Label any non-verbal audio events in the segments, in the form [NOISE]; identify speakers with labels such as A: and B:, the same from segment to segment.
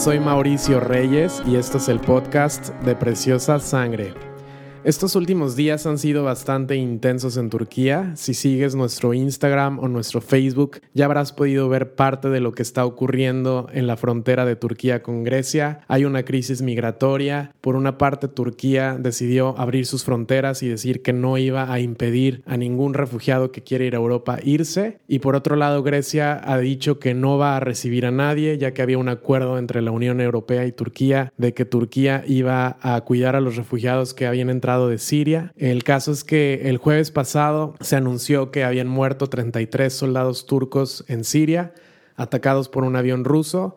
A: Soy Mauricio Reyes y esto es el podcast de Preciosa Sangre. Estos últimos días han sido bastante intensos en Turquía. Si sigues nuestro Instagram o nuestro Facebook, ya habrás podido ver parte de lo que está ocurriendo en la frontera de Turquía con Grecia. Hay una crisis migratoria. Por una parte, Turquía decidió abrir sus fronteras y decir que no iba a impedir a ningún refugiado que quiere ir a Europa irse. Y por otro lado, Grecia ha dicho que no va a recibir a nadie, ya que había un acuerdo entre la Unión Europea y Turquía de que Turquía iba a cuidar a los refugiados que habían entrado de Siria. El caso es que el jueves pasado se anunció que habían muerto 33 soldados turcos en Siria, atacados por un avión ruso.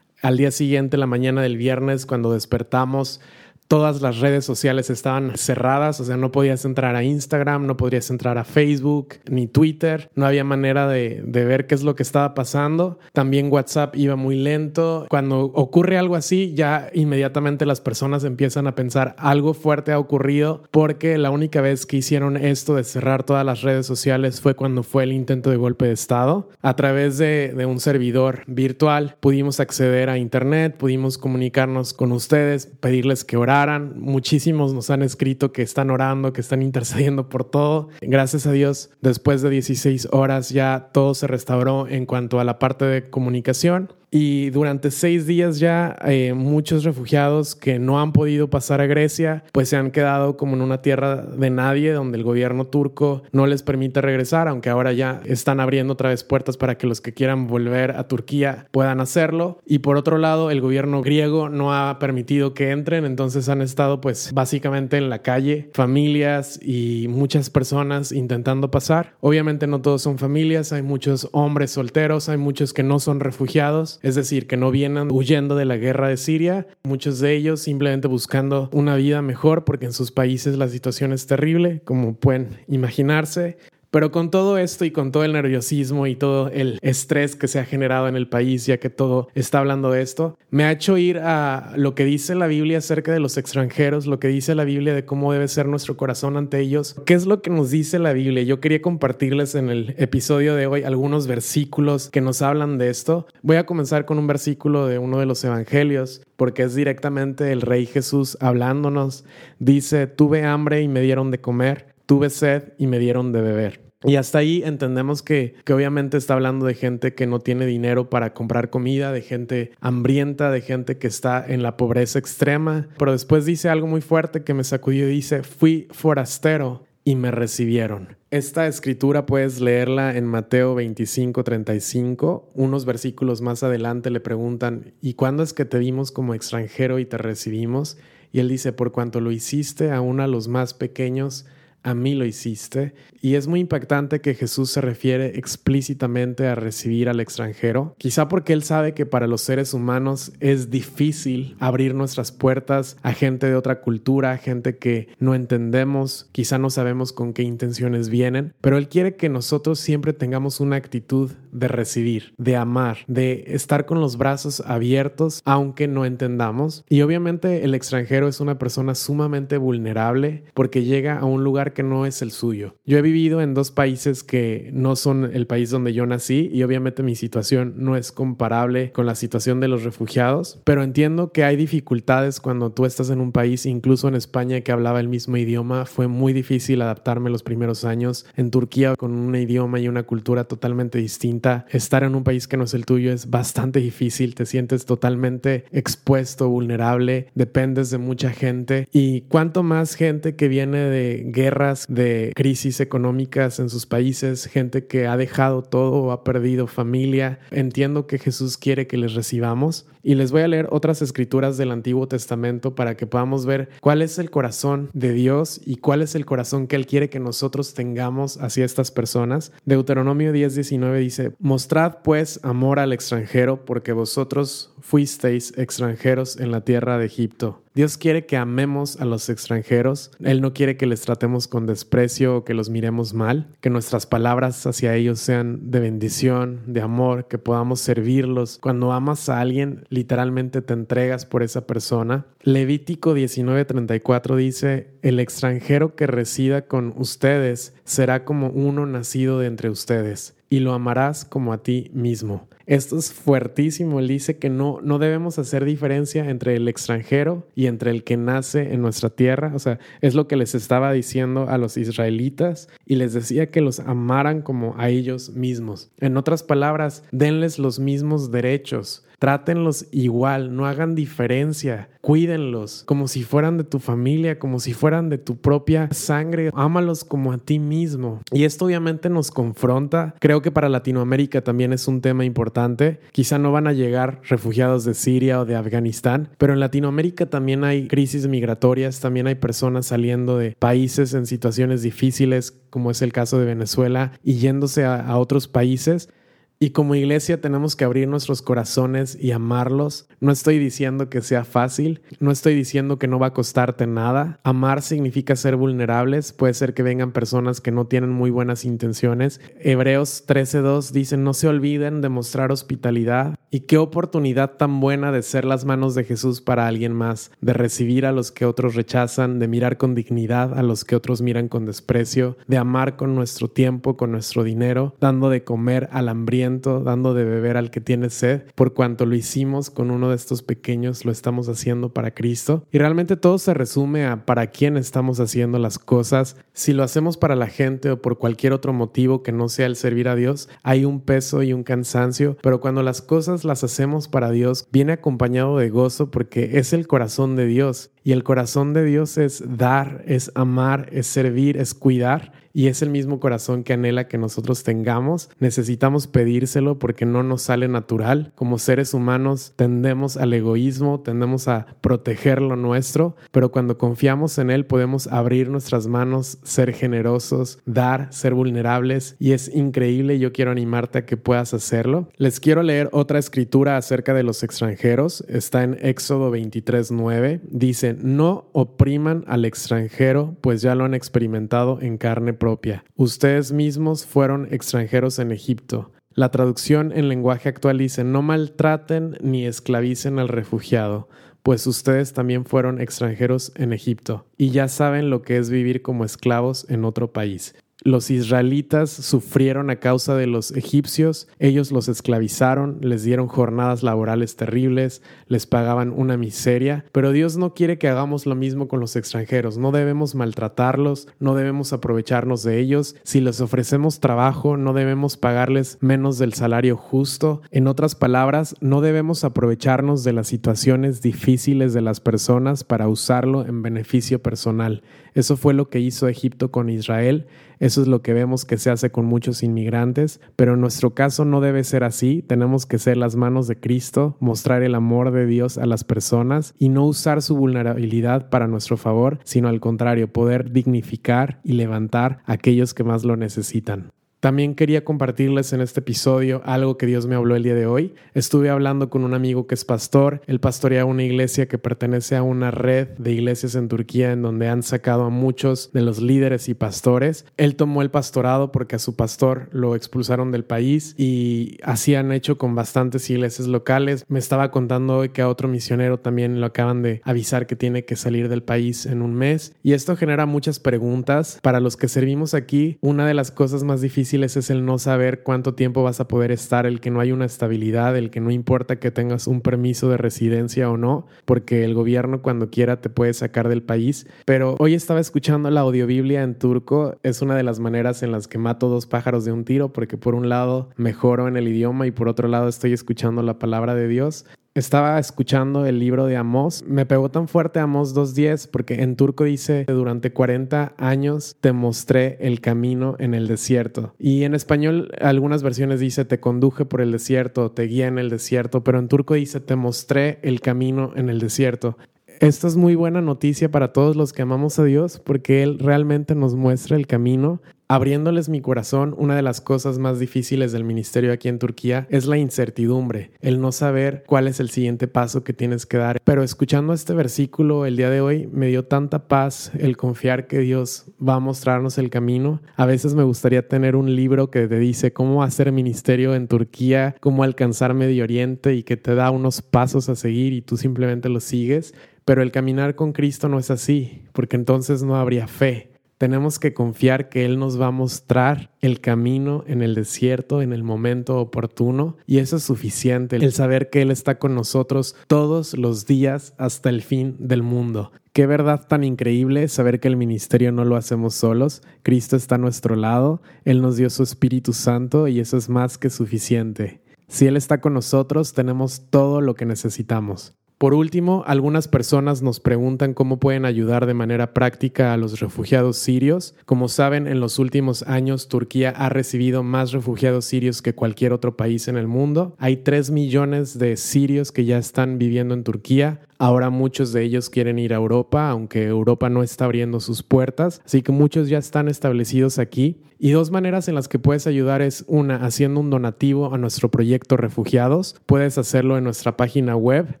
A: Al día siguiente, la mañana del viernes, cuando despertamos, todas las redes sociales estaban cerradas, o sea, no podías entrar a Instagram, no podrías entrar a Facebook, ni Twitter, no había manera de, ver qué es lo que estaba pasando. También WhatsApp iba muy lento. Cuando ocurre algo así, ya inmediatamente las personas empiezan a pensar algo fuerte ha ocurrido porque la única vez que hicieron esto de cerrar todas las redes sociales fue cuando fue el intento de golpe de Estado. A través de, de un servidor virtual pudimos acceder a Internet, pudimos comunicarnos con ustedes, pedirles que oraran Muchísimos nos han escrito que están orando, que están [LAUGHS] intercediendo por todo. Gracias a Dios, después de 16 horas ya todo se restauró en cuanto a la parte de comunicación. Y durante seis días ya eh, muchos refugiados que no han podido pasar a Grecia, pues se han quedado como en una tierra de nadie, donde el gobierno turco no les permite regresar, aunque ahora ya están abriendo otra vez puertas para que los que quieran volver a Turquía puedan hacerlo. Y por otro lado, el gobierno griego no ha permitido que entren, entonces han estado pues básicamente en la calle, familias y muchas personas intentando pasar. Obviamente no todos son familias, hay muchos hombres solteros, hay muchos que no son refugiados es decir, que no vienen huyendo de la guerra de Siria, muchos de ellos simplemente buscando una vida mejor porque en sus países la situación es terrible, como pueden imaginarse. Pero con todo esto y con todo el nerviosismo y todo el estrés que se ha generado en el país, ya que todo está hablando de esto, me ha hecho ir a lo que dice la Biblia acerca de los extranjeros, lo que dice la Biblia de cómo debe ser nuestro corazón ante ellos. ¿Qué es lo que nos dice la Biblia? Yo quería compartirles en el episodio de hoy algunos versículos que nos hablan de esto. Voy a comenzar con un versículo de uno de los evangelios, porque es directamente el Rey Jesús hablándonos. Dice, tuve hambre y me dieron de comer, tuve sed y me dieron de beber. Y hasta ahí entendemos que, que, obviamente está hablando de gente que no tiene dinero para comprar comida, de gente hambrienta, de gente que está en la pobreza extrema. Pero después dice algo muy fuerte que me sacudió y dice, fui forastero y me recibieron. Esta escritura puedes leerla en Mateo 25, 35. Unos versículos más adelante le preguntan, ¿y cuándo es que te vimos como extranjero y te recibimos? Y él dice, por cuanto lo hiciste aún a los más pequeños, a mí lo hiciste. Y es muy impactante que Jesús se refiere explícitamente a recibir al extranjero, quizá porque él sabe que para los seres humanos es difícil abrir nuestras puertas a gente de otra cultura, a gente que no entendemos, quizá no sabemos con qué intenciones vienen, pero él quiere que nosotros siempre tengamos una actitud de recibir, de amar, de estar con los brazos abiertos, aunque no entendamos. Y obviamente el extranjero es una persona sumamente vulnerable porque llega a un lugar que no es el suyo. Yo he vivido en dos países que no son el país donde yo nací y obviamente mi situación no es comparable con la situación de los refugiados, pero entiendo que hay dificultades cuando tú estás en un país, incluso en España que hablaba el mismo idioma, fue muy difícil adaptarme los primeros años. En Turquía con un idioma y una cultura totalmente distinta, estar en un país que no es el tuyo es bastante difícil, te sientes totalmente expuesto, vulnerable, dependes de mucha gente y cuanto más gente que viene de guerra de crisis económicas en sus países, gente que ha dejado todo, ha perdido familia. Entiendo que Jesús quiere que les recibamos y les voy a leer otras escrituras del Antiguo Testamento para que podamos ver cuál es el corazón de Dios y cuál es el corazón que Él quiere que nosotros tengamos hacia estas personas. Deuteronomio 10:19 dice, mostrad pues amor al extranjero porque vosotros fuisteis extranjeros en la tierra de Egipto. Dios quiere que amemos a los extranjeros. Él no quiere que les tratemos con desprecio o que los miremos mal, que nuestras palabras hacia ellos sean de bendición, de amor, que podamos servirlos. Cuando amas a alguien, literalmente te entregas por esa persona. Levítico 19:34 dice, el extranjero que resida con ustedes será como uno nacido de entre ustedes y lo amarás como a ti mismo. Esto es fuertísimo. Él dice que no, no debemos hacer diferencia entre el extranjero y entre el que nace en nuestra tierra. O sea, es lo que les estaba diciendo a los israelitas y les decía que los amaran como a ellos mismos. En otras palabras, denles los mismos derechos. Trátenlos igual, no hagan diferencia, cuídenlos como si fueran de tu familia, como si fueran de tu propia sangre, ámalos como a ti mismo. Y esto obviamente nos confronta, creo que para Latinoamérica también es un tema importante, quizá no van a llegar refugiados de Siria o de Afganistán, pero en Latinoamérica también hay crisis migratorias, también hay personas saliendo de países en situaciones difíciles, como es el caso de Venezuela, y yéndose a, a otros países. Y como iglesia tenemos que abrir nuestros corazones y amarlos. No estoy diciendo que sea fácil, no estoy diciendo que no va a costarte nada. Amar significa ser vulnerables, puede ser que vengan personas que no tienen muy buenas intenciones. Hebreos 13:2 dice, no se olviden de mostrar hospitalidad. Y qué oportunidad tan buena de ser las manos de Jesús para alguien más, de recibir a los que otros rechazan, de mirar con dignidad a los que otros miran con desprecio, de amar con nuestro tiempo, con nuestro dinero, dando de comer al hambriento dando de beber al que tiene sed, por cuanto lo hicimos con uno de estos pequeños, lo estamos haciendo para Cristo. Y realmente todo se resume a para quién estamos haciendo las cosas. Si lo hacemos para la gente o por cualquier otro motivo que no sea el servir a Dios, hay un peso y un cansancio, pero cuando las cosas las hacemos para Dios, viene acompañado de gozo porque es el corazón de Dios. Y el corazón de Dios es dar, es amar, es servir, es cuidar y es el mismo corazón que anhela que nosotros tengamos. Necesitamos pedírselo porque no nos sale natural. Como seres humanos tendemos al egoísmo, tendemos a proteger lo nuestro, pero cuando confiamos en Él podemos abrir nuestras manos, ser generosos, dar, ser vulnerables y es increíble. Yo quiero animarte a que puedas hacerlo. Les quiero leer otra escritura acerca de los extranjeros. Está en Éxodo 23.9. Dice, no opriman al extranjero, pues ya lo han experimentado en carne propia Ustedes mismos fueron extranjeros en Egipto. La traducción en lenguaje actual dice, no maltraten ni esclavicen al refugiado, pues ustedes también fueron extranjeros en Egipto, y ya saben lo que es vivir como esclavos en otro país los israelitas sufrieron a causa de los egipcios, ellos los esclavizaron, les dieron jornadas laborales terribles, les pagaban una miseria, pero Dios no quiere que hagamos lo mismo con los extranjeros, no debemos maltratarlos, no debemos aprovecharnos de ellos, si les ofrecemos trabajo no debemos pagarles menos del salario justo, en otras palabras, no debemos aprovecharnos de las situaciones difíciles de las personas para usarlo en beneficio personal. Eso fue lo que hizo Egipto con Israel, eso es lo que vemos que se hace con muchos inmigrantes, pero en nuestro caso no debe ser así, tenemos que ser las manos de Cristo, mostrar el amor de Dios a las personas y no usar su vulnerabilidad para nuestro favor, sino al contrario, poder dignificar y levantar a aquellos que más lo necesitan. También quería compartirles en este episodio algo que Dios me habló el día de hoy. Estuve hablando con un amigo que es pastor. Él pastorea una iglesia que pertenece a una red de iglesias en Turquía en donde han sacado a muchos de los líderes y pastores. Él tomó el pastorado porque a su pastor lo expulsaron del país y así han hecho con bastantes iglesias locales. Me estaba contando hoy que a otro misionero también lo acaban de avisar que tiene que salir del país en un mes y esto genera muchas preguntas. Para los que servimos aquí, una de las cosas más difíciles es el no saber cuánto tiempo vas a poder estar, el que no hay una estabilidad, el que no importa que tengas un permiso de residencia o no, porque el gobierno cuando quiera te puede sacar del país. Pero hoy estaba escuchando la audiobiblia en turco, es una de las maneras en las que mato dos pájaros de un tiro, porque por un lado mejoro en el idioma y por otro lado estoy escuchando la palabra de Dios estaba escuchando el libro de Amos. Me pegó tan fuerte Amos 2.10 porque en turco dice, durante 40 años te mostré el camino en el desierto. Y en español algunas versiones dice, te conduje por el desierto, te guía en el desierto, pero en turco dice, te mostré el camino en el desierto. Esto es muy buena noticia para todos los que amamos a Dios porque Él realmente nos muestra el camino Abriéndoles mi corazón, una de las cosas más difíciles del ministerio aquí en Turquía es la incertidumbre, el no saber cuál es el siguiente paso que tienes que dar. Pero escuchando este versículo el día de hoy me dio tanta paz el confiar que Dios va a mostrarnos el camino. A veces me gustaría tener un libro que te dice cómo hacer ministerio en Turquía, cómo alcanzar Medio Oriente y que te da unos pasos a seguir y tú simplemente los sigues. Pero el caminar con Cristo no es así, porque entonces no habría fe tenemos que confiar que Él nos va a mostrar el camino en el desierto, en el momento oportuno, y eso es suficiente, el saber que Él está con nosotros todos los días hasta el fin del mundo. Qué verdad tan increíble saber que el ministerio no lo hacemos solos, Cristo está a nuestro lado, Él nos dio su Espíritu Santo y eso es más que suficiente. Si Él está con nosotros, tenemos todo lo que necesitamos. Por último, algunas personas nos preguntan cómo pueden ayudar de manera práctica a los refugiados sirios. Como saben, en los últimos años Turquía ha recibido más refugiados sirios que cualquier otro país en el mundo. Hay 3 millones de sirios que ya están viviendo en Turquía. Ahora muchos de ellos quieren ir a Europa, aunque Europa no está abriendo sus puertas, así que muchos ya están establecidos aquí. Y dos maneras en las que puedes ayudar es una, haciendo un donativo a nuestro proyecto Refugiados. Puedes hacerlo en nuestra página web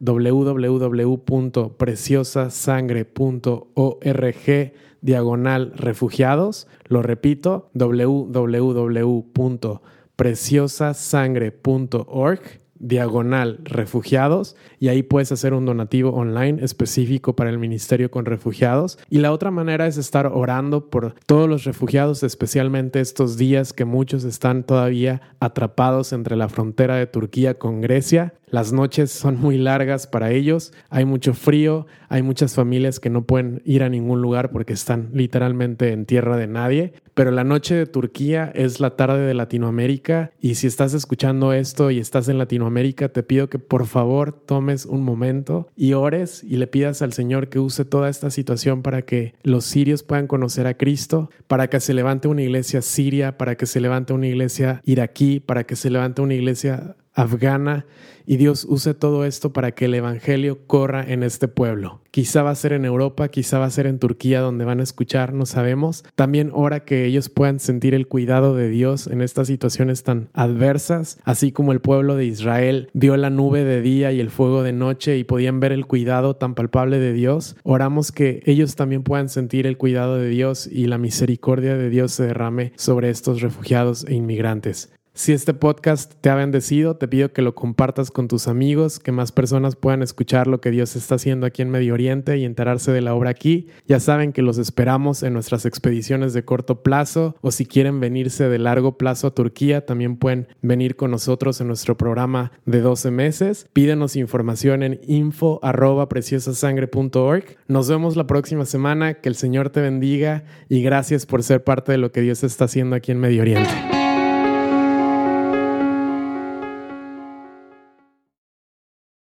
A: www.preciosasangre.org diagonal refugiados. Lo repito, www.preciosasangre.org diagonal refugiados y ahí puedes hacer un donativo online específico para el ministerio con refugiados. Y la otra manera es estar orando por todos los refugiados, especialmente estos días que muchos están todavía atrapados entre la frontera de Turquía con Grecia. Las noches son muy largas para ellos, hay mucho frío, hay muchas familias que no pueden ir a ningún lugar porque están literalmente en tierra de nadie. Pero la noche de Turquía es la tarde de Latinoamérica. Y si estás escuchando esto y estás en Latinoamérica, te pido que por favor tomes un momento y ores y le pidas al Señor que use toda esta situación para que los sirios puedan conocer a Cristo, para que se levante una iglesia siria, para que se levante una iglesia iraquí, para que se levante una iglesia afgana y Dios use todo esto para que el Evangelio corra en este pueblo. Quizá va a ser en Europa, quizá va a ser en Turquía donde van a escuchar, no sabemos. También ora que ellos puedan sentir el cuidado de Dios en estas situaciones tan adversas, así como el pueblo de Israel vio la nube de día y el fuego de noche y podían ver el cuidado tan palpable de Dios. Oramos que ellos también puedan sentir el cuidado de Dios y la misericordia de Dios se derrame sobre estos refugiados e inmigrantes. Si este podcast te ha bendecido, te pido que lo compartas con tus amigos, que más personas puedan escuchar lo que Dios está haciendo aquí en Medio Oriente y enterarse de la obra aquí. Ya saben que los esperamos en nuestras expediciones de corto plazo o si quieren venirse de largo plazo a Turquía, también pueden venir con nosotros en nuestro programa de 12 meses. Pídenos información en info Nos vemos la próxima semana, que el Señor te bendiga y gracias por ser parte de lo que Dios está haciendo aquí en Medio Oriente.